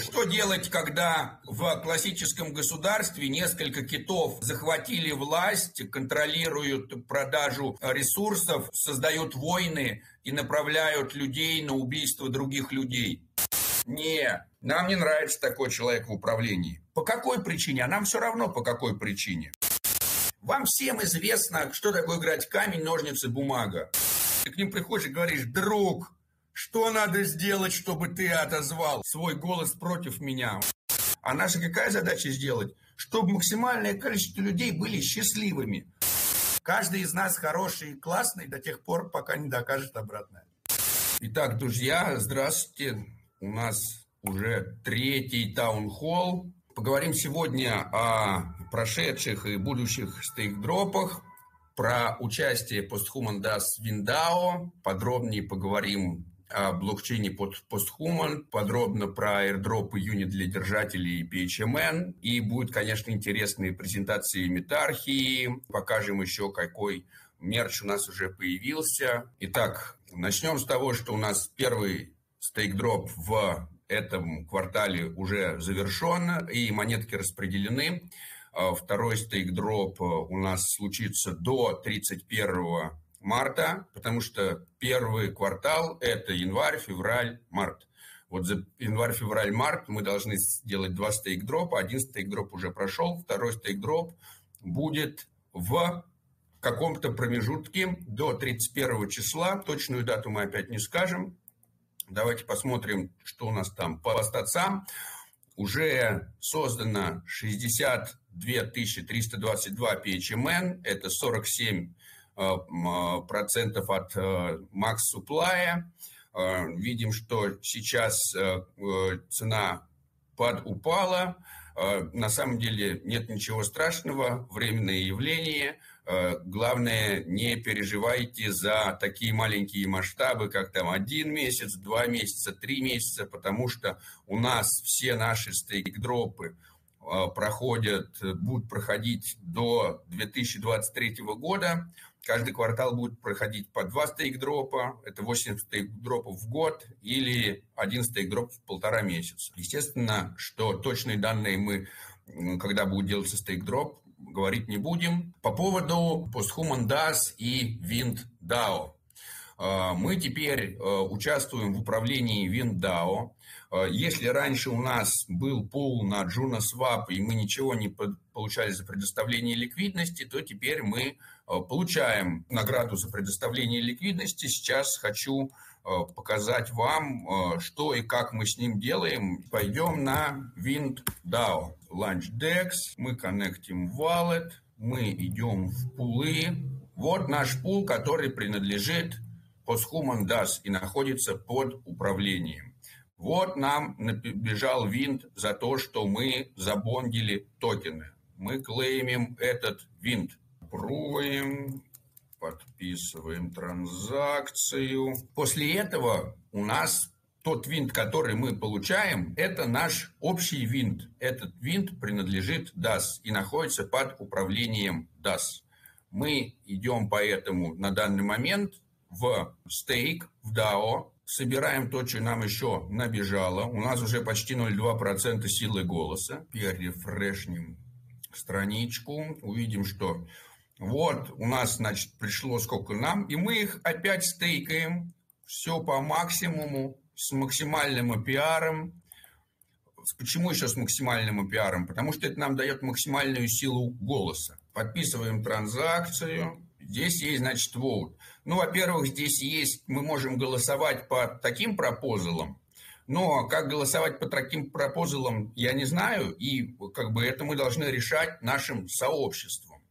Что делать, когда в классическом государстве несколько китов захватили власть, контролируют продажу ресурсов, создают войны и направляют людей на убийство других людей? Не, нам не нравится такой человек в управлении. По какой причине? А нам все равно по какой причине. Вам всем известно, что такое играть камень, ножницы, бумага. Ты к ним приходишь и говоришь, друг, что надо сделать, чтобы ты отозвал свой голос против меня? А наша какая задача сделать? Чтобы максимальное количество людей были счастливыми. Каждый из нас хороший и классный до тех пор, пока не докажет обратное. Итак, друзья, здравствуйте. У нас уже третий таунхолл. Поговорим сегодня о прошедших и будущих стейк-дропах, про участие Posthuman Das Виндао. Подробнее поговорим блокчейне под Posthuman, подробно про airdrop юнит для держателей PHMN. И будет, конечно, интересные презентации метархии. Покажем еще, какой мерч у нас уже появился. Итак, начнем с того, что у нас первый стейк-дроп в этом квартале уже завершен, и монетки распределены. А второй стейк-дроп у нас случится до 31 марта, потому что первый квартал – это январь, февраль, март. Вот за январь, февраль, март мы должны сделать два стейк-дропа. Один стейк-дроп уже прошел, второй стейк-дроп будет в каком-то промежутке до 31 числа. Точную дату мы опять не скажем. Давайте посмотрим, что у нас там по статсам. Уже создано 62 322 PHMN, это 47 Э, процентов от э, макс суплая. Э, видим, что сейчас цена подупала. На самом деле нет ничего страшного, временное явление. Главное, не переживайте за такие маленькие масштабы, как там один месяц, два месяца, три месяца, потому что у нас все наши стейк-дропы проходят, будут проходить до 2023 года. Каждый квартал будет проходить по два стейк-дропа, это 8 стейк-дропов в год или один стейк-дроп в полтора месяца. Естественно, что точные данные мы, когда будет делаться стейк-дроп, говорить не будем. По поводу Posthuman DAS и Wind DAO. Мы теперь а, участвуем в управлении WinDAO. А, если раньше у нас был пул на JunoSwap, и мы ничего не получали за предоставление ликвидности, то теперь мы получаем награду за предоставление ликвидности. Сейчас хочу показать вам, что и как мы с ним делаем. Пойдем на WindDAO. LaunchDex, мы коннектим Wallet, мы идем в пулы. Вот наш пул, который принадлежит DAS и находится под управлением. Вот нам бежал винт за то, что мы забондили токены. Мы клеймим этот винт. Пробуем, подписываем транзакцию. После этого у нас тот винт, который мы получаем, это наш общий винт. Этот винт принадлежит DAS и находится под управлением DAS. Мы идем поэтому на данный момент в стейк, в DAO, собираем то, что нам еще набежало. У нас уже почти 0,2% силы голоса. Перерефрешнем страничку, увидим, что вот у нас, значит, пришло сколько нам, и мы их опять стейкаем. Все по максимуму, с максимальным APR. Почему еще с максимальным APR? Потому что это нам дает максимальную силу голоса. Подписываем транзакцию. Здесь есть, значит, vote. Ну, во-первых, здесь есть, мы можем голосовать по таким пропозалам, но как голосовать по таким пропозалам, я не знаю, и как бы это мы должны решать нашим сообществом.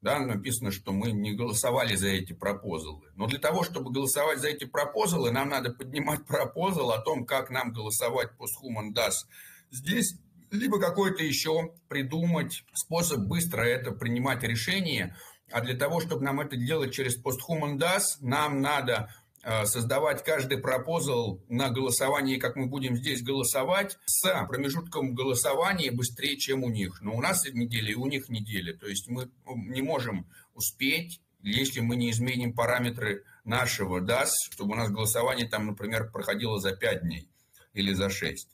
Да, написано, что мы не голосовали за эти пропозалы. Но для того, чтобы голосовать за эти пропозалы, нам надо поднимать пропозал о том, как нам голосовать по Human DAS здесь, либо какой-то еще придумать способ быстро это принимать решение – а для того, чтобы нам это делать через Posthuman DAS, нам надо э, создавать каждый пропозал на голосовании, как мы будем здесь голосовать, с промежутком голосования быстрее, чем у них. Но у нас неделя, и у них неделя. То есть мы не можем успеть, если мы не изменим параметры нашего DAS, чтобы у нас голосование там, например, проходило за 5 дней или за 6.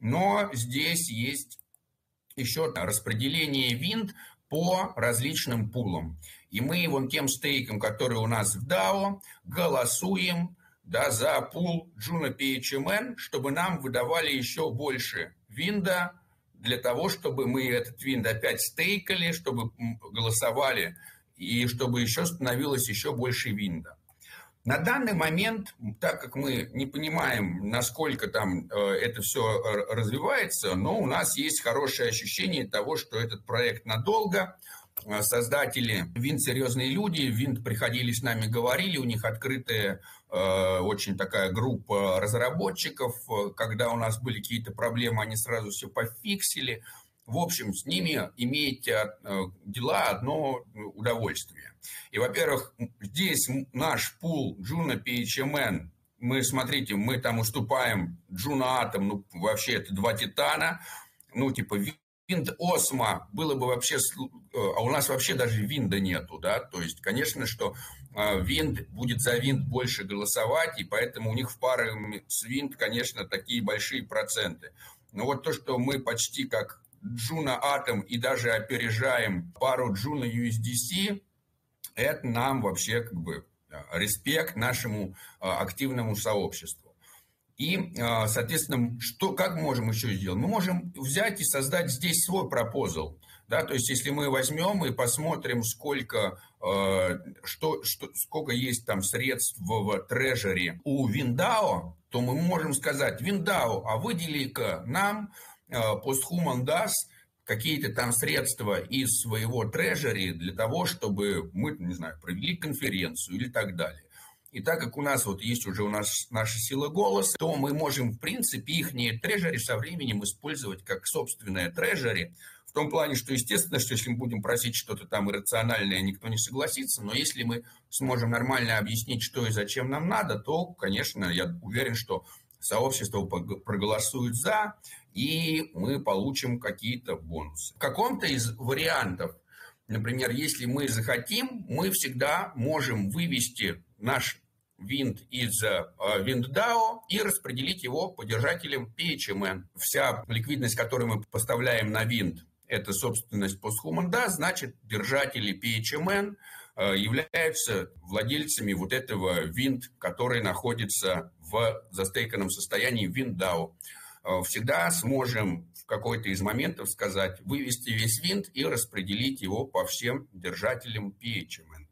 но здесь есть еще распределение винт по различным пулам. И мы вон тем стейком, который у нас в DAO, голосуем да, за пул Juno PHMN, чтобы нам выдавали еще больше винда, для того, чтобы мы этот винд опять стейкали, чтобы голосовали, и чтобы еще становилось еще больше винда. На данный момент, так как мы не понимаем, насколько там э, это все развивается, но у нас есть хорошее ощущение того, что этот проект надолго. Э, создатели Винт серьезные люди, Винт приходили с нами, говорили, у них открытая э, очень такая группа разработчиков. Когда у нас были какие-то проблемы, они сразу все пофиксили. В общем, с ними иметь э, дела одно удовольствие. И, во-первых, здесь наш пул Juno PHMN, мы, смотрите, мы там уступаем Juno Atom, ну, вообще это два титана, ну, типа, WYND Osmo было бы вообще, э, а у нас вообще даже винда нету, да, то есть, конечно, что э, WYND будет за WYND больше голосовать, и поэтому у них в паре с WYND, конечно, такие большие проценты. Но вот то, что мы почти как Juno Atom и даже опережаем пару Juno USDC, это нам вообще как бы э, респект нашему э, активному сообществу. И, э, соответственно, что, как можем еще сделать? Мы можем взять и создать здесь свой пропозал. Да, то есть, если мы возьмем и посмотрим, сколько, что, что, сколько есть там средств в трежере у Виндао, то мы можем сказать, Виндао, а выдели-ка нам постхуман DAS какие-то там средства из своего трежери для того, чтобы мы, не знаю, провели конференцию или так далее. И так как у нас вот есть уже у нас наша сила голоса, то мы можем, в принципе, их трежери со временем использовать как собственное трежери, в том плане, что, естественно, что если мы будем просить что-то там иррациональное, никто не согласится, но если мы сможем нормально объяснить, что и зачем нам надо, то, конечно, я уверен, что сообщество проголосует за, и мы получим какие-то бонусы. В каком-то из вариантов, например, если мы захотим, мы всегда можем вывести наш винт из WindDAO э, и распределить его по держателям PHMN. Вся ликвидность, которую мы поставляем на винт, это собственность DAO, значит, держатели PHMN э, являются владельцами вот этого винт, который находится в застейканном состоянии WindDAO. Э, всегда сможем в какой-то из моментов сказать, вывести весь винт и распределить его по всем держателям PHMN.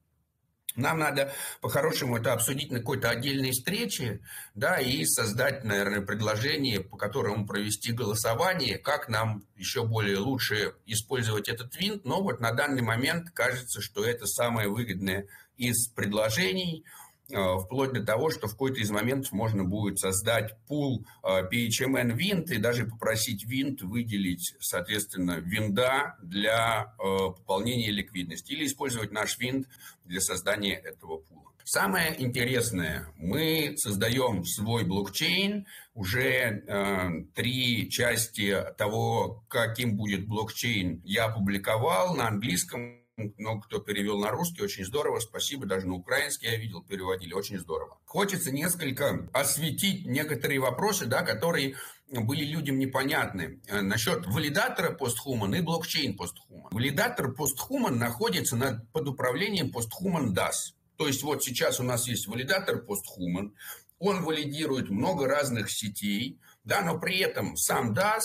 Нам надо по-хорошему это обсудить на какой-то отдельной встрече, да, и создать, наверное, предложение, по которому провести голосование, как нам еще более лучше использовать этот винт. Но вот на данный момент кажется, что это самое выгодное из предложений – вплоть до того, что в какой-то из моментов можно будет создать пул э, PHMN винт и даже попросить винт выделить, соответственно, винда для э, пополнения ликвидности или использовать наш винт для создания этого пула. Самое интересное, мы создаем свой блокчейн, уже э, три части того, каким будет блокчейн, я опубликовал на английском много кто перевел на русский, очень здорово, спасибо, даже на украинский я видел, переводили, очень здорово. Хочется несколько осветить некоторые вопросы, да, которые были людям непонятны. Э, насчет валидатора постхуман и блокчейн постхуман. Валидатор постхуман находится над, под управлением постхуман DAS. То есть вот сейчас у нас есть валидатор постхуман, он валидирует много разных сетей, да, но при этом сам DAS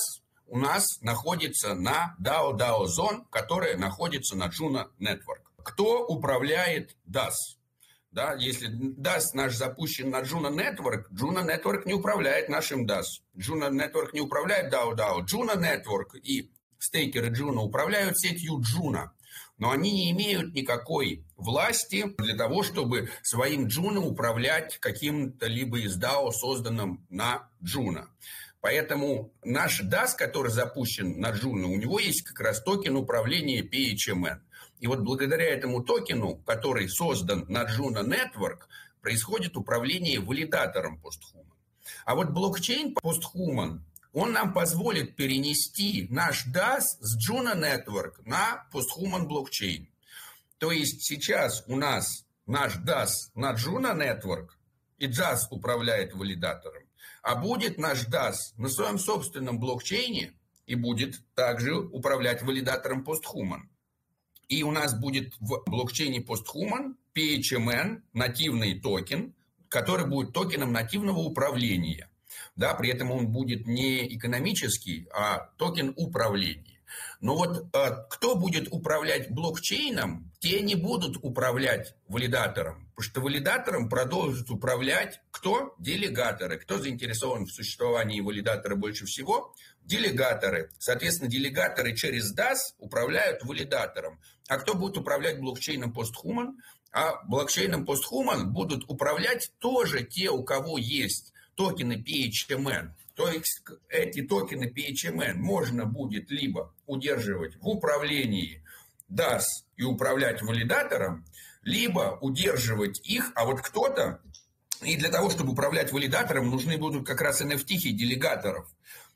у нас находится на DAO DAO Zone, которая находится на Juno Network. Кто управляет DAS? Да, если DAS наш запущен на Juno Network, Juno Network не управляет нашим DAS. Juno Network не управляет DAO DAO. Juno Network и стейкеры Juno управляют сетью Juno. Но они не имеют никакой власти для того, чтобы своим Juno управлять каким-то либо из DAO, созданным на Juno. Поэтому наш DAS, который запущен на Juno, у него есть как раз токен управления PHMN. И вот благодаря этому токену, который создан на Juno Network, происходит управление валидатором постхуман. А вот блокчейн постхуман, он нам позволит перенести наш DAS с Juno Network на постхуман блокчейн. То есть сейчас у нас наш DAS на Juno Network, и DAS управляет валидатором. А будет наш DAS на своем собственном блокчейне и будет также управлять валидатором PostHuman. И у нас будет в блокчейне PostHuman PHMN, нативный токен, который будет токеном нативного управления. Да, при этом он будет не экономический, а токен управления. Но вот э, кто будет управлять блокчейном, те не будут управлять валидатором, потому что валидатором продолжит управлять кто? Делегаторы. Кто заинтересован в существовании валидатора больше всего? Делегаторы. Соответственно, делегаторы через DAS управляют валидатором. А кто будет управлять блокчейном PostHuman? А блокчейном PostHuman будут управлять тоже те, у кого есть токены PHMN. То эти токены PHMN можно будет либо удерживать в управлении DAS и управлять валидатором, либо удерживать их, а вот кто-то, и для того, чтобы управлять валидатором, нужны будут как раз NFT делегаторов.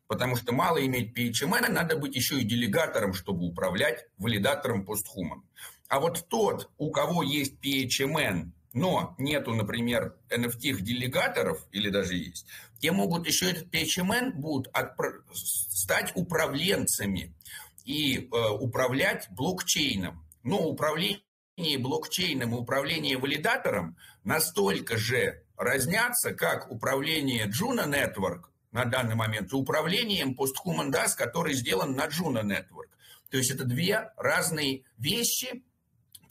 Потому что мало иметь PHMN, надо быть еще и делегатором, чтобы управлять валидатором постхуман. А вот тот, у кого есть PHMN, но нету, например, NFT-делегаторов, или даже есть, те могут еще этот PHMN будут отпро- стать управленцами и э, управлять блокчейном. Но управление блокчейном и управление валидатором настолько же разнятся, как управление Juno Network на данный момент и управлением PostHuman DAS, который сделан на Juno Network. То есть это две разные вещи,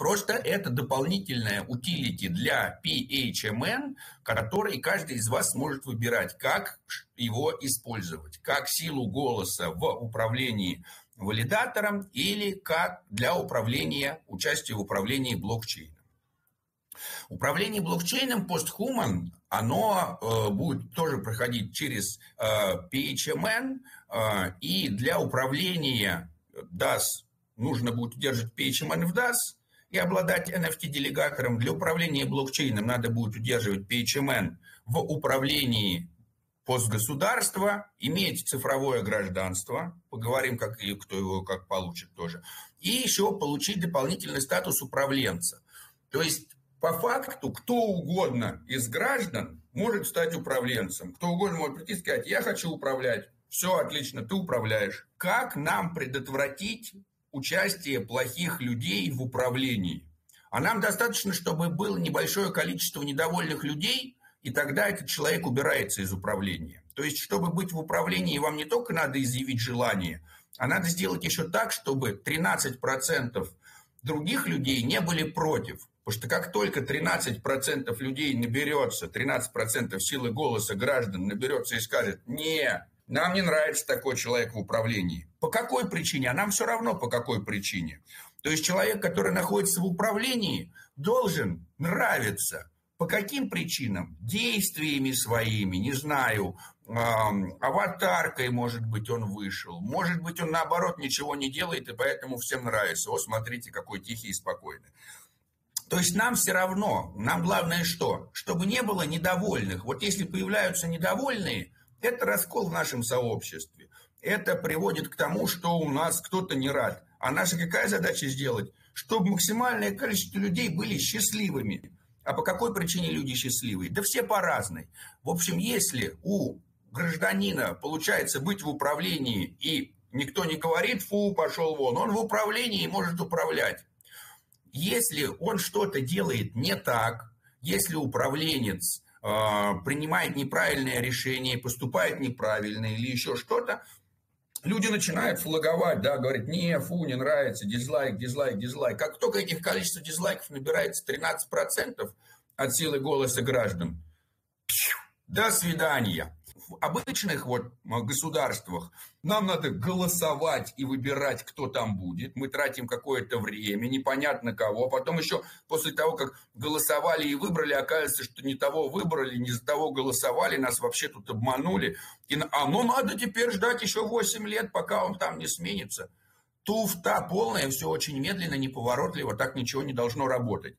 Просто это дополнительная утилити для PHMN, который каждый из вас сможет выбирать, как его использовать, как силу голоса в управлении валидатором или как для управления, участия в управлении блокчейном. Управление блокчейном PostHuman, оно э, будет тоже проходить через э, PHMN, э, и для управления DAS нужно будет удерживать PHMN в DAS, и обладать NFT-делегатором для управления блокчейном надо будет удерживать PHMN в управлении постгосударства, иметь цифровое гражданство, поговорим, как и кто его как получит тоже, и еще получить дополнительный статус управленца. То есть по факту кто угодно из граждан может стать управленцем. Кто угодно может прийти и сказать, я хочу управлять. Все отлично, ты управляешь. Как нам предотвратить участие плохих людей в управлении? А нам достаточно, чтобы было небольшое количество недовольных людей, и тогда этот человек убирается из управления. То есть, чтобы быть в управлении, вам не только надо изъявить желание, а надо сделать еще так, чтобы 13% других людей не были против. Потому что как только 13% людей наберется, 13% силы голоса граждан наберется и скажет, не, нам не нравится такой человек в управлении. По какой причине? А нам все равно по какой причине. То есть человек, который находится в управлении, должен нравиться. По каким причинам? Действиями своими, не знаю, аватаркой, может быть, он вышел. Может быть, он, наоборот, ничего не делает, и поэтому всем нравится. О, смотрите, какой тихий и спокойный. То есть нам все равно, нам главное что? Чтобы не было недовольных. Вот если появляются недовольные, это раскол в нашем сообществе. Это приводит к тому, что у нас кто-то не рад. А наша какая задача сделать? Чтобы максимальное количество людей были счастливыми. А по какой причине люди счастливые? Да все по разной. В общем, если у гражданина получается быть в управлении и никто не говорит, фу, пошел вон, он в управлении и может управлять. Если он что-то делает не так, если управленец принимает неправильное решение, поступает неправильно или еще что-то, люди начинают флаговать, да, говорят, не, фу, не нравится, дизлайк, дизлайк, дизлайк. Как только этих количество дизлайков набирается 13% от силы голоса граждан, до свидания в обычных вот государствах нам надо голосовать и выбирать, кто там будет. Мы тратим какое-то время, непонятно кого. Потом еще после того, как голосовали и выбрали, оказывается, что не того выбрали, не за того голосовали, нас вообще тут обманули. И, а ну надо теперь ждать еще 8 лет, пока он там не сменится. Туфта полная, все очень медленно, неповоротливо, так ничего не должно работать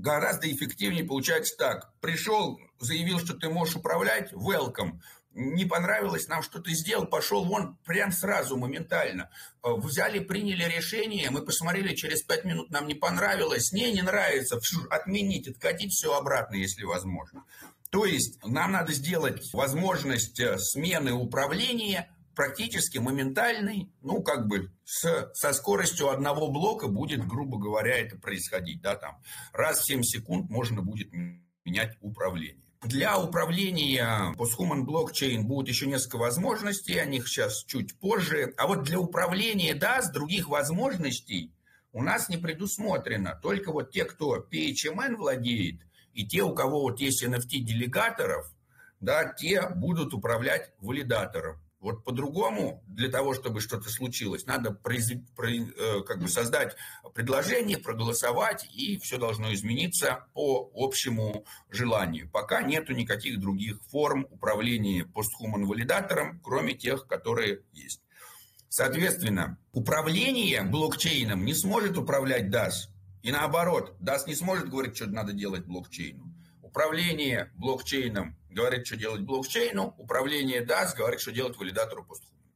гораздо эффективнее получается так. Пришел, заявил, что ты можешь управлять, welcome. Не понравилось нам, что ты сделал, пошел вон прям сразу, моментально. Э, взяли, приняли решение, мы посмотрели, через пять минут нам не понравилось, не, не нравится, отменить, откатить все обратно, если возможно. То есть нам надо сделать возможность э, смены управления практически моментальный, ну, как бы с, со скоростью одного блока будет, грубо говоря, это происходить, да, там, раз в 7 секунд можно будет менять управление. Для управления Posthuman блокчейн будет еще несколько возможностей, о них сейчас чуть позже. А вот для управления DAS других возможностей у нас не предусмотрено. Только вот те, кто PHMN владеет, и те, у кого вот есть NFT-делегаторов, да, те будут управлять валидатором. Вот по-другому, для того, чтобы что-то случилось, надо произ... Э, как бы создать предложение, проголосовать, и все должно измениться по общему желанию. Пока нету никаких других форм управления постхуман валидатором, кроме тех, которые есть. Соответственно, управление блокчейном не сможет управлять DAS. И наоборот, DAS не сможет говорить, что надо делать блокчейну. Управление блокчейном говорит, что делать блокчейну, управление DAS говорит, что делать валидатору постхумана.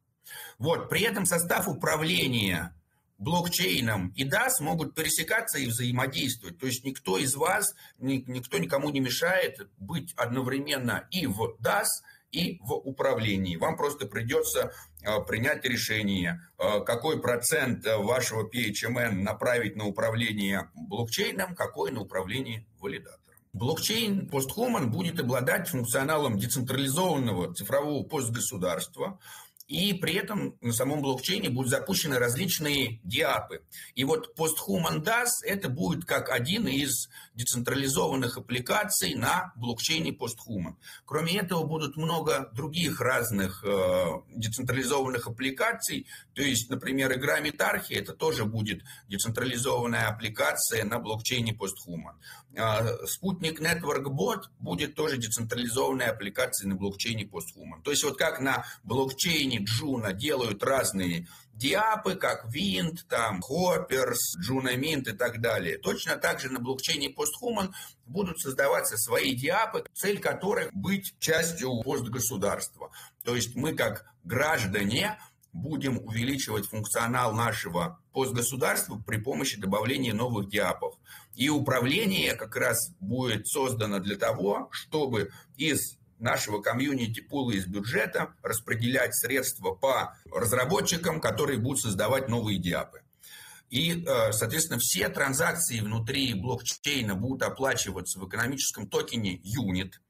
Вот, при этом состав управления блокчейном и DAS могут пересекаться и взаимодействовать. То есть никто из вас, никто никому не мешает быть одновременно и в DAS, и в управлении. Вам просто придется э, принять решение, э, какой процент вашего PHMN направить на управление блокчейном, какой на управление валидатором. Блокчейн постхуман будет обладать функционалом децентрализованного цифрового постгосударства, и при этом на самом блокчейне будут запущены различные диапы. И вот Posthuman DAS это будет как один из децентрализованных аппликаций на блокчейне Posthuman. Кроме этого будут много других разных э, децентрализованных аппликаций. То есть, например, игра Метархи это тоже будет децентрализованная аппликация на блокчейне Posthuman. Э, Спутник Network Bot будет тоже децентрализованная аппликация на блокчейне Posthuman. То есть вот как на блокчейне приложений Джуна делают разные диапы, как Wind, там, Hoppers, Juno Mint и так далее. Точно так же на блокчейне Posthuman будут создаваться свои диапы, цель которых быть частью постгосударства. То есть мы как граждане будем увеличивать функционал нашего постгосударства при помощи добавления новых диапов. И управление как раз будет создано для того, чтобы из нашего комьюнити пула из бюджета распределять средства по разработчикам, которые будут создавать новые диапы. И, э, соответственно, все транзакции внутри блокчейна будут оплачиваться в экономическом токене юнит.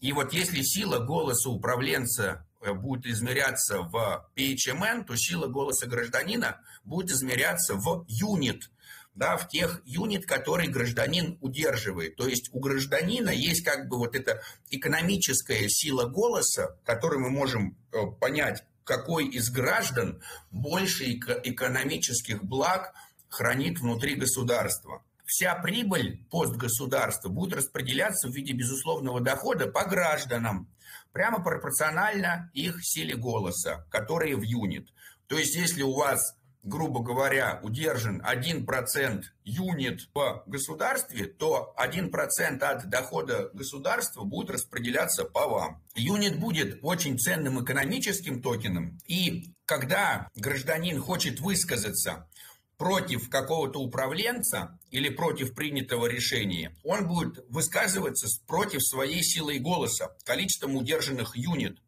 И вот если сила голоса управленца э, будет измеряться в PHMN, то сила голоса гражданина будет измеряться в юнит да, в тех юнит, которые гражданин удерживает. То есть у гражданина есть как бы вот эта экономическая сила голоса, которую мы можем э, понять, какой из граждан больше экономических благ хранит внутри государства. Вся прибыль постгосударства будет распределяться в виде безусловного дохода по гражданам, прямо пропорционально их силе голоса, которые в юнит. То есть, если у вас грубо говоря, удержан 1% юнит в государстве, то 1% от дохода государства будет распределяться по вам. Юнит будет очень ценным экономическим токеном, и когда гражданин хочет высказаться против какого-то управленца или против принятого решения, он будет высказываться против своей силы голоса, количеством удержанных юнит.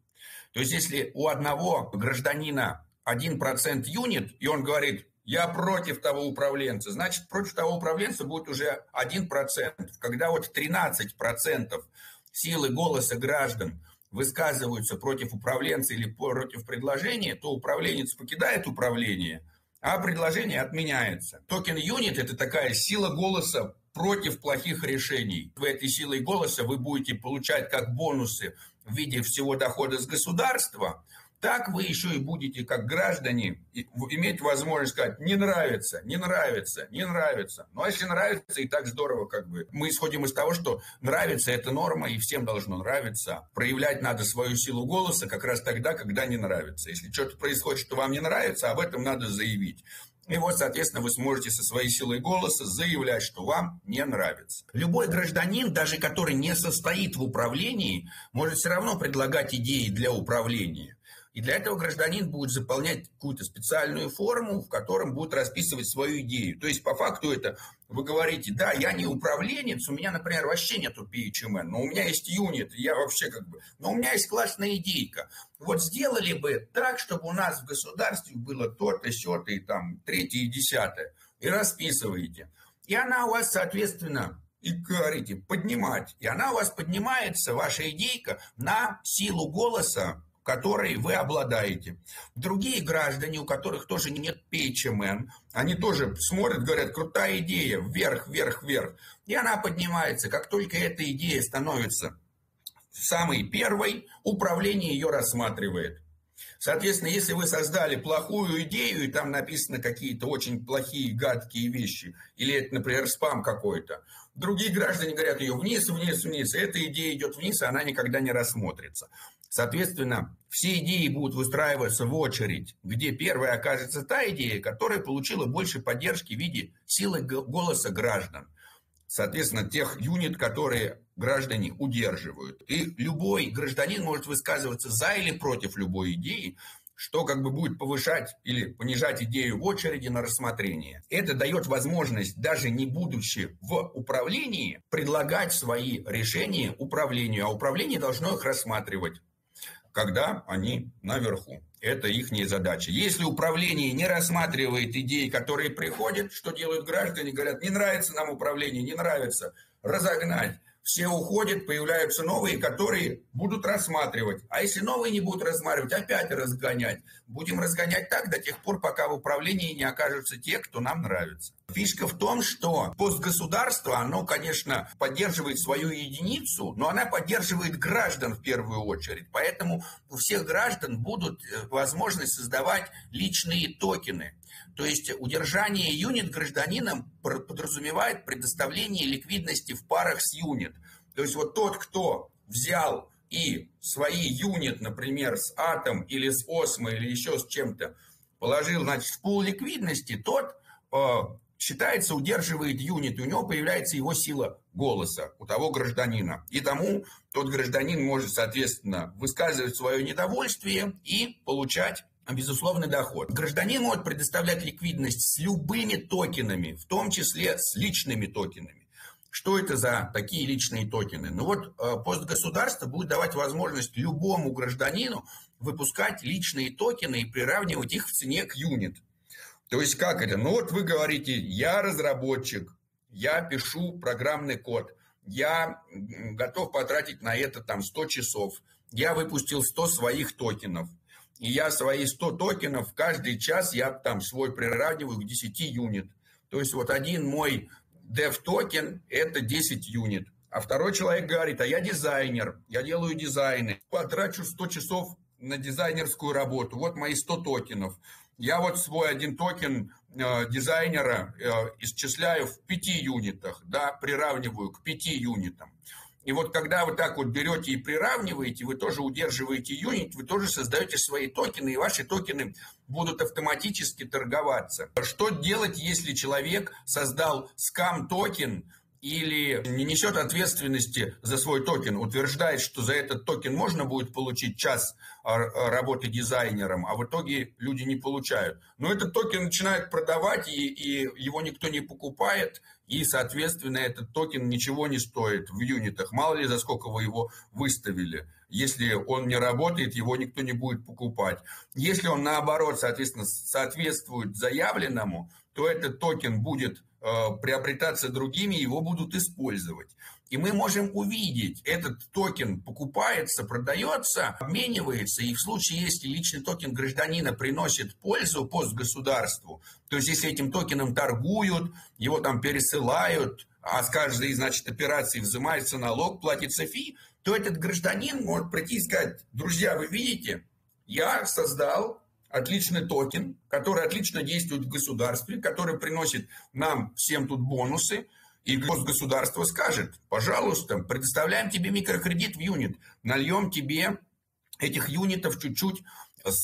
То есть, если у одного гражданина 1% юнит, и он говорит, я против того управленца, значит, против того управленца будет уже 1%. Когда вот 13% силы голоса граждан высказываются против управленца или против предложения, то управленец покидает управление, а предложение отменяется. Токен юнит – это такая сила голоса против плохих решений. В этой силой голоса вы будете получать как бонусы в виде всего дохода с государства – так вы еще и будете, как граждане, иметь возможность сказать, не нравится, не нравится, не нравится. Ну, а если нравится, и так здорово, как бы. Мы исходим из того, что нравится – это норма, и всем должно нравиться. Проявлять надо свою силу голоса как раз тогда, когда не нравится. Если что-то происходит, что вам не нравится, об этом надо заявить. И вот, соответственно, вы сможете со своей силой голоса заявлять, что вам не нравится. Любой гражданин, даже который не состоит в управлении, может все равно предлагать идеи для управления. И для этого гражданин будет заполнять какую-то специальную форму, в котором будет расписывать свою идею. То есть, по факту это вы говорите, да, я не управленец, у меня, например, вообще нету PHMN, но у меня есть юнит, я вообще как бы, но у меня есть классная идейка. Вот сделали бы так, чтобы у нас в государстве было то-то, сё-то, и там, третье и десятое, и расписываете. И она у вас, соответственно, и говорите, поднимать. И она у вас поднимается, ваша идейка, на силу голоса которой вы обладаете. Другие граждане, у которых тоже нет PHMN, они тоже смотрят, говорят, крутая идея, вверх, вверх, вверх. И она поднимается. Как только эта идея становится самой первой, управление ее рассматривает. Соответственно, если вы создали плохую идею, и там написаны какие-то очень плохие, гадкие вещи, или это, например, спам какой-то, другие граждане говорят ее вниз, вниз, вниз, эта идея идет вниз, а она никогда не рассмотрится. Соответственно, все идеи будут выстраиваться в очередь, где первая окажется та идея, которая получила больше поддержки в виде силы голоса граждан. Соответственно, тех юнит, которые граждане удерживают. И любой гражданин может высказываться за или против любой идеи, что как бы будет повышать или понижать идею в очереди на рассмотрение. Это дает возможность, даже не будучи в управлении, предлагать свои решения управлению, а управление должно их рассматривать когда они наверху. Это их задача. Если управление не рассматривает идеи, которые приходят, что делают граждане, говорят, не нравится нам управление, не нравится, разогнать все уходят, появляются новые, которые будут рассматривать. А если новые не будут рассматривать, опять разгонять. Будем разгонять так до тех пор, пока в управлении не окажутся те, кто нам нравится. Фишка в том, что постгосударство, оно, конечно, поддерживает свою единицу, но она поддерживает граждан в первую очередь. Поэтому у всех граждан будут э, возможность создавать личные токены. То есть удержание юнит гражданином подразумевает предоставление ликвидности в парах с юнит. То есть вот тот, кто взял и свои юнит, например, с атом или с осмо или еще с чем-то, положил, значит, в пул ликвидности, тот э, считается, удерживает юнит, и у него появляется его сила голоса, у того гражданина. И тому тот гражданин может, соответственно, высказывать свое недовольствие и получать безусловный доход. Гражданин может предоставлять ликвидность с любыми токенами, в том числе с личными токенами. Что это за такие личные токены? Ну вот э, постгосударство будет давать возможность любому гражданину выпускать личные токены и приравнивать их в цене к юнит. То есть как это? Ну вот вы говорите, я разработчик, я пишу программный код, я готов потратить на это там 100 часов, я выпустил 100 своих токенов – и я свои 100 токенов каждый час я там свой приравниваю к 10 юнит. То есть вот один мой dev токен это 10 юнит. А второй человек говорит, а я дизайнер, я делаю дизайны, потрачу 100 часов на дизайнерскую работу, вот мои 100 токенов. Я вот свой один токен э, дизайнера э, исчисляю в 5 юнитах, да, приравниваю к 5 юнитам. И вот когда вы так вот берете и приравниваете, вы тоже удерживаете юнит, вы тоже создаете свои токены, и ваши токены будут автоматически торговаться. Что делать, если человек создал скам-токен, или не несет ответственности за свой токен, утверждает, что за этот токен можно будет получить час а, а, работы дизайнером, а в итоге люди не получают. Но этот токен начинают продавать, и, и его никто не покупает, и, соответственно, этот токен ничего не стоит в юнитах. Мало ли, за сколько вы его выставили. Если он не работает, его никто не будет покупать. Если он, наоборот, соответственно, соответствует заявленному, то этот токен будет Э, приобретаться другими, его будут использовать. И мы можем увидеть, этот токен покупается, продается, обменивается, и в случае, если личный токен гражданина приносит пользу постгосударству, то есть если этим токеном торгуют, его там пересылают, а с каждой, значит, операции взимается налог, платится fee, то этот гражданин может прийти и сказать, друзья, вы видите, я создал отличный токен, который отлично действует в государстве, который приносит нам всем тут бонусы, и государство скажет, пожалуйста, предоставляем тебе микрокредит в юнит, нальем тебе этих юнитов чуть-чуть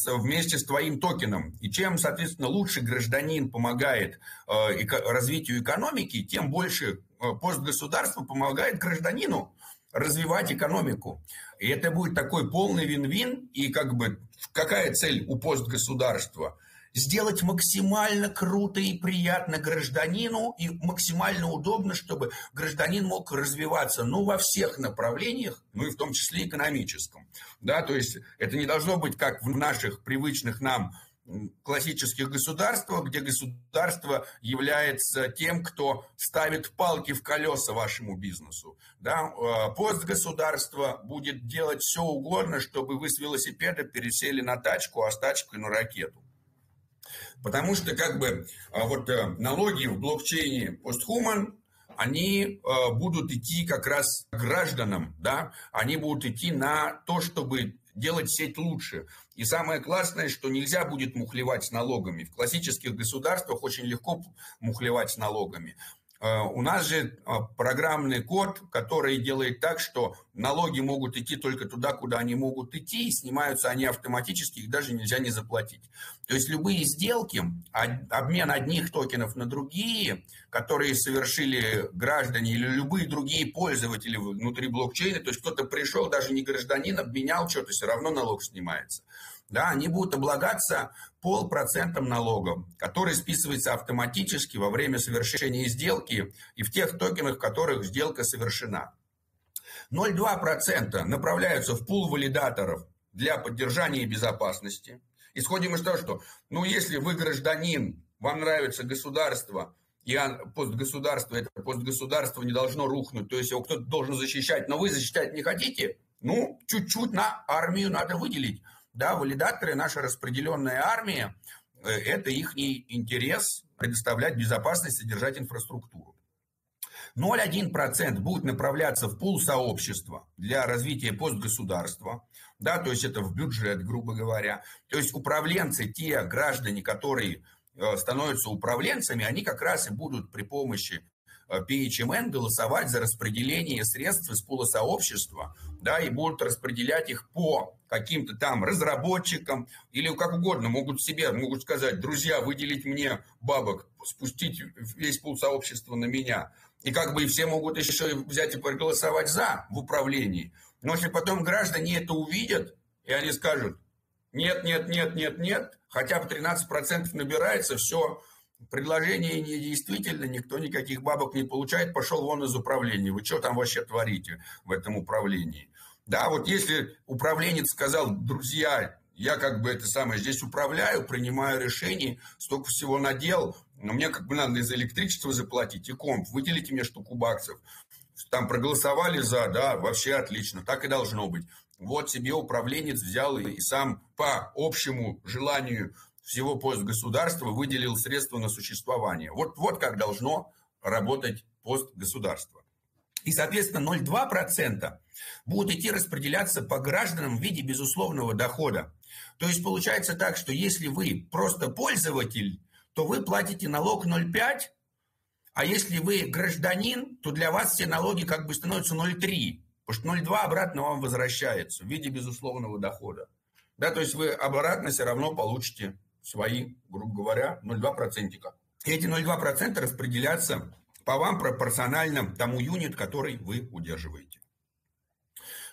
вместе с твоим токеном. И чем, соответственно, лучше гражданин помогает э, развитию экономики, тем больше э, постгосударство помогает гражданину развивать экономику. И это будет такой полный вин-вин. И как бы какая цель у постгосударства? Сделать максимально круто и приятно гражданину и максимально удобно, чтобы гражданин мог развиваться, ну, во всех направлениях, ну, и в том числе экономическом. Да, то есть это не должно быть как в наших привычных нам классических государствах, где государство является тем, кто ставит палки в колеса вашему бизнесу. Да? Э, постгосударство будет делать все угодно, чтобы вы с велосипеда пересели на тачку, а с тачкой на ракету. Потому что как бы а, вот э, налоги в блокчейне постхуман, они э, будут идти как раз гражданам, да, они будут идти на то, чтобы делать сеть лучше. И самое классное, что нельзя будет мухлевать с налогами. В классических государствах очень легко мухлевать с налогами. Э, у нас же э, программный код, который делает так, что налоги могут идти только туда, куда они могут идти, и снимаются они автоматически, их даже нельзя не заплатить. То есть любые сделки, обмен одних токенов на другие, которые совершили граждане или любые другие пользователи внутри блокчейна, то есть кто-то пришел, даже не гражданин, обменял что-то, все равно налог снимается да, они будут облагаться полпроцентом налогом, который списывается автоматически во время совершения сделки и в тех токенах, в которых сделка совершена. 0,2% направляются в пул валидаторов для поддержания безопасности. Исходим из того, что, ну, если вы гражданин, вам нравится государство, и постгосударство, это постгосударство не должно рухнуть, то есть его кто-то должен защищать, но вы защищать не хотите, ну, чуть-чуть на армию надо выделить. Да, валидаторы, наша распределенная армия, э, это их интерес предоставлять безопасность, содержать инфраструктуру. 0,1% будет направляться в пул сообщества для развития постгосударства, да, то есть это в бюджет, грубо говоря. То есть управленцы, те граждане, которые э, становятся управленцами, они как раз и будут при помощи PHMN голосовать за распределение средств из пула сообщества, да, и будут распределять их по каким-то там разработчикам или как угодно, могут себе, могут сказать, друзья, выделить мне бабок, спустить весь пул сообщества на меня. И как бы и все могут еще взять и проголосовать за в управлении. Но если потом граждане это увидят, и они скажут, нет, нет, нет, нет, нет, хотя бы 13% набирается, все, Предложение недействительно, никто никаких бабок не получает, пошел вон из управления. Вы что там вообще творите в этом управлении? Да, вот если управленец сказал, друзья, я как бы это самое здесь управляю, принимаю решения, столько всего надел, но мне как бы надо за электричество заплатить и комп, выделите мне штуку баксов. Там проголосовали за, да, вообще отлично, так и должно быть. Вот себе управленец взял и сам по общему желанию всего постгосударства выделил средства на существование. Вот, вот как должно работать постгосударство. И, соответственно, 0,2% будут идти распределяться по гражданам в виде безусловного дохода. То есть получается так, что если вы просто пользователь, то вы платите налог 0,5, а если вы гражданин, то для вас все налоги как бы становятся 0,3, потому что 0,2 обратно вам возвращается в виде безусловного дохода. Да, то есть вы обратно все равно получите свои, грубо говоря, 0,2%. И эти 0,2% распределятся по вам пропорционально тому юнит, который вы удерживаете.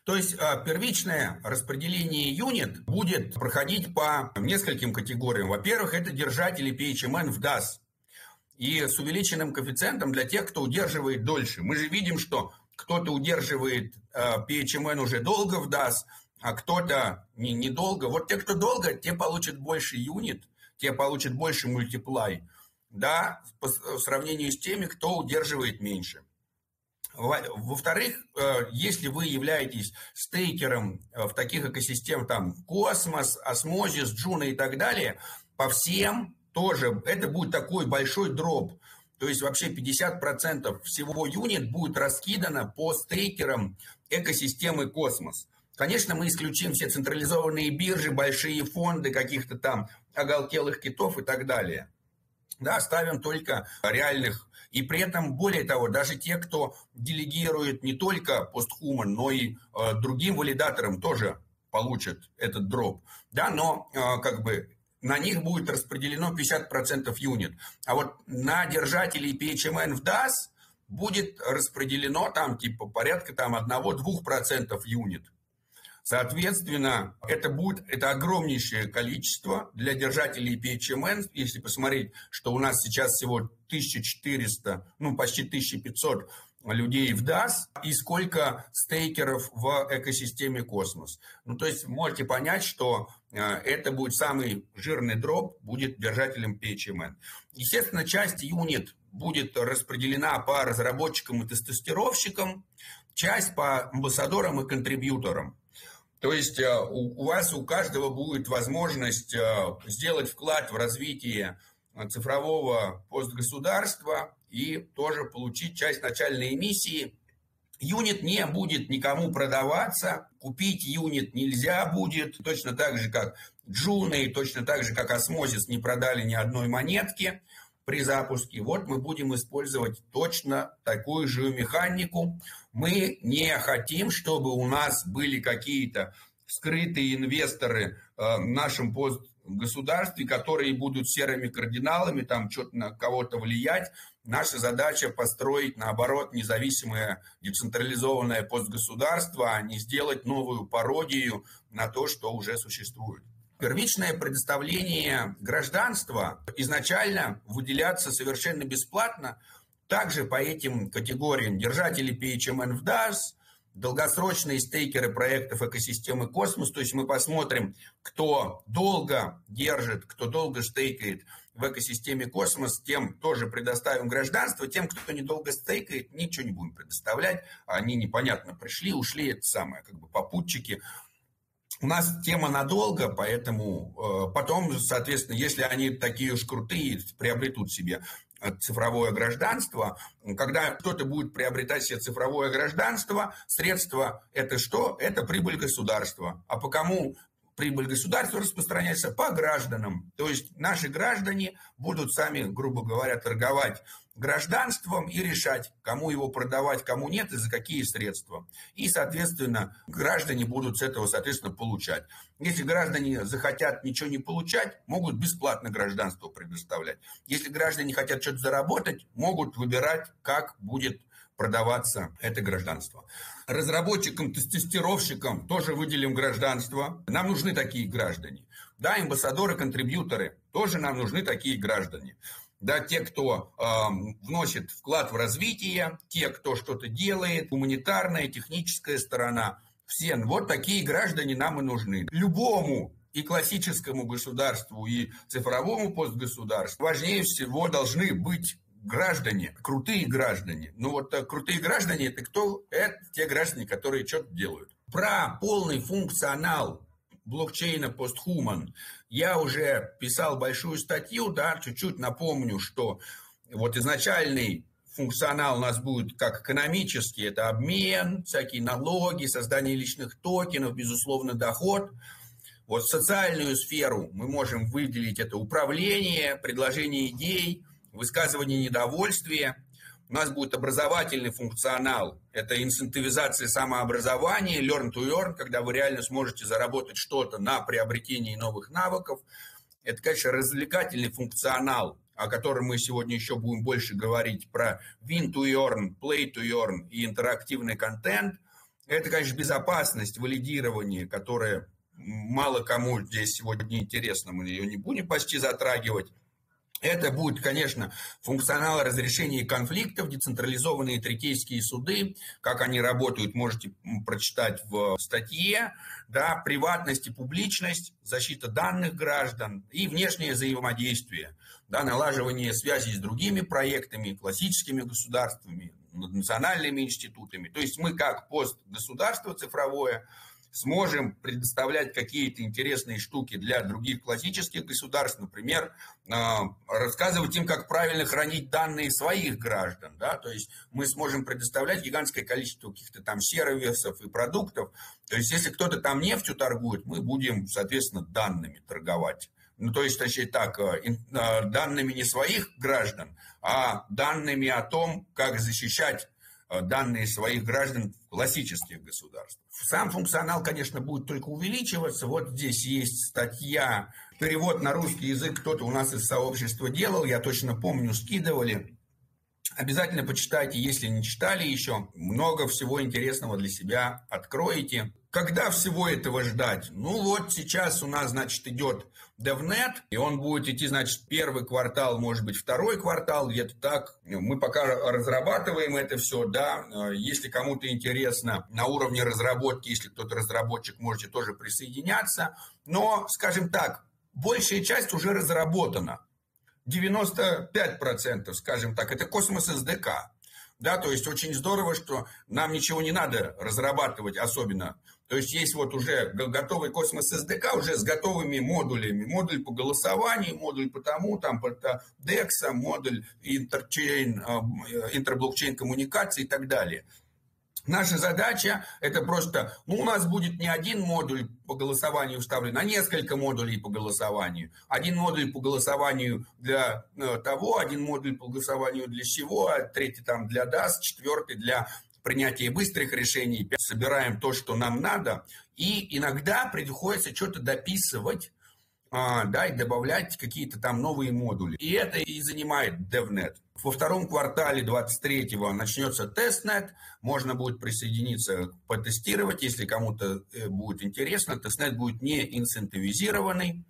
То есть а, первичное распределение юнит будет проходить по нескольким категориям. Во-первых, это держатели PHMN в DAS. И с увеличенным коэффициентом для тех, кто удерживает дольше. Мы же видим, что кто-то удерживает а, PHMN уже долго в DAS, а кто-то не, недолго. Вот те, кто долго, те получат больше юнит, те получат больше multiply, да, по сравнению с теми, кто удерживает меньше. Во-вторых, э, если вы являетесь стейкером э, в таких экосистемах, там, Cosmos, Osmosis, Juno и так далее, по всем тоже это будет такой большой drop. То есть вообще 50% всего юнит будет раскидано по стейкерам экосистемы Космос. Конечно, мы исключим все централизованные биржи, большие фонды каких-то там оголтелых китов и так далее. Да, ставим только реальных. И при этом, более того, даже те, кто делегирует не только постхуман, но и э, другим валидаторам тоже получат этот дроп. Да, но э, как бы на них будет распределено 50% юнит. А вот на держателей PHMN в DAS будет распределено там типа порядка там 1-2% юнит. Соответственно, это будет это огромнейшее количество для держателей PHMN. Если посмотреть, что у нас сейчас всего 1400, ну почти 1500 людей в DAS и сколько стейкеров в экосистеме космос. Ну, то есть можете понять, что э, это будет самый жирный дроп, будет держателем PHMN. Естественно, часть юнит будет распределена по разработчикам и тестостировщикам, часть по амбассадорам и контрибьюторам. То есть э, у, вас у каждого будет возможность э, сделать вклад в развитие цифрового постгосударства и тоже получить часть начальной эмиссии. Юнит не будет никому продаваться, купить юнит нельзя будет, точно так же, как Джуны, точно так же, как Osmosis не продали ни одной монетки при запуске. Вот мы будем использовать точно такую же механику. Мы не хотим, чтобы у нас были какие-то скрытые инвесторы э, в нашем постгосударстве, которые будут серыми кардиналами, там что-то на кого-то влиять. Наша задача построить, наоборот, независимое децентрализованное постгосударство, а не сделать новую пародию на то, что уже существует. Первичное предоставление гражданства изначально выделяться совершенно бесплатно также по этим категориям. Держатели PHMN в DAS, долгосрочные стейкеры проектов экосистемы Космос, то есть мы посмотрим, кто долго держит, кто долго стейкает в экосистеме Космос, тем тоже предоставим гражданство, тем, кто недолго стейкает, ничего не будем предоставлять, они непонятно пришли, ушли, это самое, как бы попутчики, у нас тема надолго, поэтому э, потом, соответственно, если они такие уж крутые, приобретут себе э, цифровое гражданство. Когда кто-то будет приобретать себе цифровое гражданство, средства это что? Это прибыль государства. А по кому прибыль государства распространяется? По гражданам. То есть наши граждане будут сами, грубо говоря, торговать гражданством и решать, кому его продавать, кому нет и за какие средства. И, соответственно, граждане будут с этого, соответственно, получать. Если граждане захотят ничего не получать, могут бесплатно гражданство предоставлять. Если граждане хотят что-то заработать, могут выбирать, как будет продаваться это гражданство. Разработчикам, тестировщикам тоже выделим гражданство. Нам нужны такие граждане. Да, амбассадоры, контрибьюторы, тоже нам нужны такие граждане да, те, кто э, вносит вклад в развитие, те, кто что-то делает, гуманитарная, техническая сторона, все, вот такие граждане нам и нужны. Любому и классическому государству, и цифровому постгосударству важнее всего должны быть граждане, крутые граждане. Ну вот э, крутые граждане это кто? Это те граждане, которые что-то делают. Про полный функционал блокчейна постхуман. Я уже писал большую статью, да, чуть-чуть напомню, что вот изначальный функционал у нас будет как экономический, это обмен, всякие налоги, создание личных токенов, безусловно, доход. Вот социальную сферу мы можем выделить это управление, предложение идей, высказывание недовольствия, у нас будет образовательный функционал. Это инцентивизация самообразования, learn to earn, когда вы реально сможете заработать что-то на приобретении новых навыков. Это, конечно, развлекательный функционал, о котором мы сегодня еще будем больше говорить, про win to earn, play to earn и интерактивный контент. Это, конечно, безопасность, валидирование, которое мало кому здесь сегодня интересно, мы ее не будем почти затрагивать. Это будет, конечно, функционал разрешения конфликтов, децентрализованные третейские суды, как они работают, можете прочитать в статье, да, приватность и публичность, защита данных граждан и внешнее взаимодействие, да, налаживание связи с другими проектами, классическими государствами, национальными институтами. То есть мы как постгосударство цифровое сможем предоставлять какие-то интересные штуки для других классических государств, например, а, рассказывать им, как правильно хранить данные своих граждан, да, то есть мы сможем предоставлять гигантское количество каких-то там сервисов и продуктов, то есть если кто-то там нефтью торгует, мы будем, соответственно, данными торговать. Ну, то есть, точнее так, э, э, данными не своих граждан, а данными о том, как защищать данные своих граждан в классических государствах. Сам функционал, конечно, будет только увеличиваться. Вот здесь есть статья, перевод на русский язык кто-то у нас из сообщества делал, я точно помню, скидывали. Обязательно почитайте, если не читали еще. Много всего интересного для себя откроете. Когда всего этого ждать? Ну вот сейчас у нас, значит, идет DevNet, и он будет идти, значит, первый квартал, может быть, второй квартал, где-то так. Мы пока разрабатываем это все, да. Если кому-то интересно на уровне разработки, если кто-то разработчик, можете тоже присоединяться. Но, скажем так, большая часть уже разработана. 95%, скажем так, это космос СДК. Да, то есть очень здорово, что нам ничего не надо разрабатывать особенно. То есть есть вот уже готовый космос SDK уже с готовыми модулями. Модуль по голосованию, модуль по тому, там по DEX, модуль интерблокчейн коммуникации и так далее. Наша задача это просто, ну, у нас будет не один модуль по голосованию вставлен, а несколько модулей по голосованию. Один модуль по голосованию для э, того, один модуль по голосованию для всего, а третий там для DAS, четвертый для принятия быстрых решений. Собираем то, что нам надо, и иногда приходится что-то дописывать, да, и добавлять какие-то там новые модули. И это и занимает DevNet. Во втором квартале 23-го начнется testnet, можно будет присоединиться, потестировать, если кому-то э, будет интересно. Testnet будет не инцентивизированный.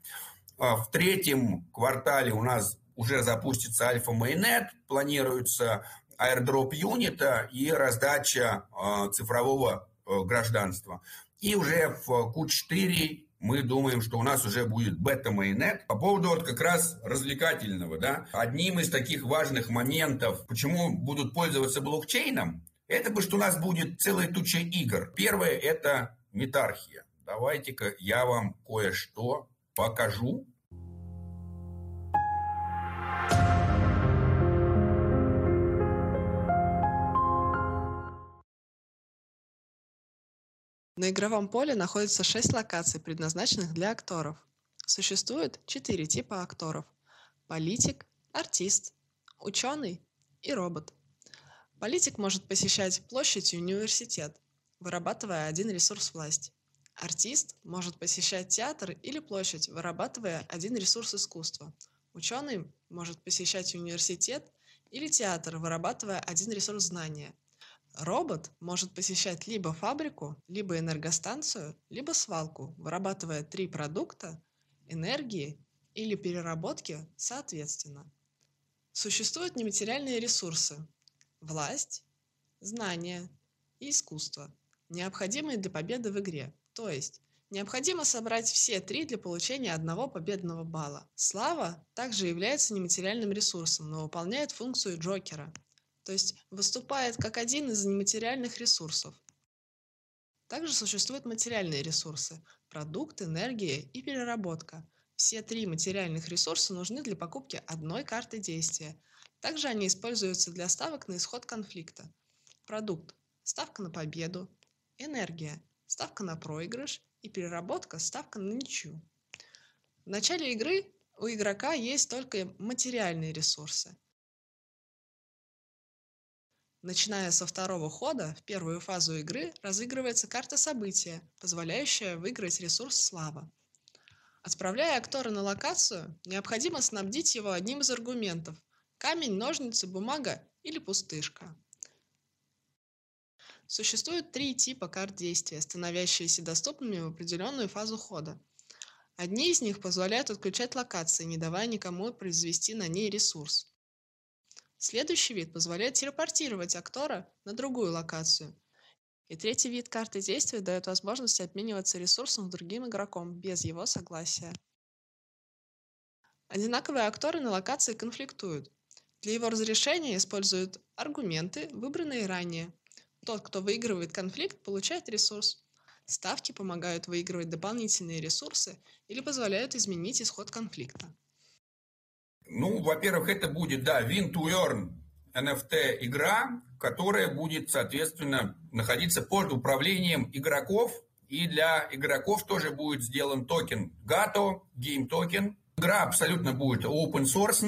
А в третьем квартале у нас уже запустится alpha mainnet, планируется airdrop юнита и раздача а, цифрового э, гражданства. И уже в Q4 мы думаем, что у нас уже будет beta mainnet. По поводу вот как раз развлекательного, да, одним из таких важных моментов, почему будут пользоваться блокчейном, это бы, что у нас будет целая туча игр. Первое – это метархия. Давайте-ка я вам кое-что покажу. На игровом поле находится шесть локаций, предназначенных для акторов. Существует четыре типа акторов – политик, артист, ученый и робот. Политик может посещать площадь и университет, вырабатывая один ресурс власти. Артист может посещать театр или площадь, вырабатывая один ресурс искусства. Ученый может посещать университет или театр, вырабатывая один ресурс знания – Робот может посещать либо фабрику, либо энергостанцию, либо свалку, вырабатывая три продукта, энергии или переработки соответственно. Существуют нематериальные ресурсы – власть, знания и искусство, необходимые для победы в игре, то есть необходимо собрать все три для получения одного победного балла. Слава также является нематериальным ресурсом, но выполняет функцию Джокера – то есть выступает как один из нематериальных ресурсов. Также существуют материальные ресурсы – продукт, энергия и переработка. Все три материальных ресурса нужны для покупки одной карты действия. Также они используются для ставок на исход конфликта. Продукт – ставка на победу, энергия – ставка на проигрыш и переработка – ставка на ничью. В начале игры у игрока есть только материальные ресурсы. Начиная со второго хода, в первую фазу игры разыгрывается карта события, позволяющая выиграть ресурс слава. Отправляя актора на локацию, необходимо снабдить его одним из аргументов – камень, ножницы, бумага или пустышка. Существует три типа карт действия, становящиеся доступными в определенную фазу хода. Одни из них позволяют отключать локации, не давая никому произвести на ней ресурс. Следующий вид позволяет телепортировать актора на другую локацию. И третий вид карты действия дает возможность обмениваться ресурсом с другим игроком без его согласия. Одинаковые акторы на локации конфликтуют. Для его разрешения используют аргументы, выбранные ранее. Тот, кто выигрывает конфликт, получает ресурс. Ставки помогают выигрывать дополнительные ресурсы или позволяют изменить исход конфликта. Ну, во-первых, это будет, да, Win to Earn NFT игра, которая будет, соответственно, находиться под управлением игроков. И для игроков тоже будет сделан токен GATO, Game Token, Игра абсолютно будет open source,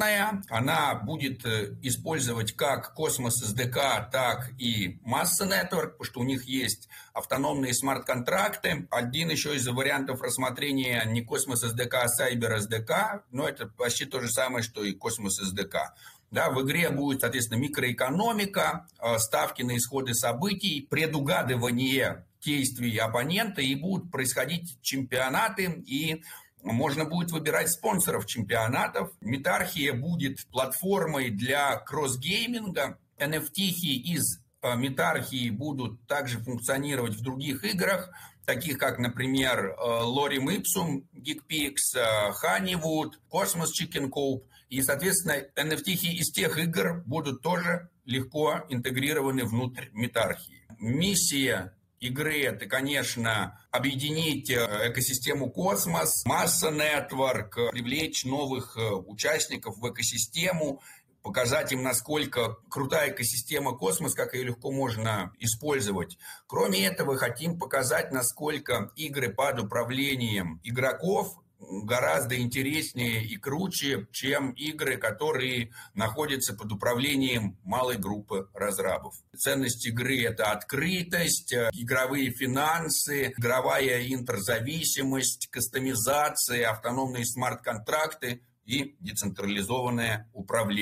она будет э, использовать как Cosmos SDK, так и Massa Network, потому что у них есть автономные смарт-контракты. Один еще из вариантов рассмотрения не Cosmos SDK, а Cyber SDK, но это почти то же самое, что и Cosmos SDK. Да, в игре будет, соответственно, микроэкономика, э, ставки на исходы событий, предугадывание действий оппонента, и будут происходить чемпионаты, и можно будет выбирать спонсоров чемпионатов. Метархия будет платформой для кросс-гейминга. NFT из э, Метархии будут также функционировать в других играх, таких как, например, Lorem Ipsum, GeekPix, Honeywood, Cosmos Chicken Coop. И, соответственно, NFT из тех игр будут тоже легко интегрированы внутрь метархии. Миссия игры это, конечно, объединить э, экосистему космос, масса нетворк, привлечь новых э, участников в экосистему, показать им, насколько крутая экосистема космос, как ее легко можно использовать. Кроме этого, хотим показать, насколько игры под управлением игроков гораздо интереснее и круче, чем игры, которые находятся под управлением малой группы разрабов. Ценность игры – это открытость, э, игровые финансы, игровая интерзависимость, кастомизация, автономные смарт-контракты и децентрализованное управление.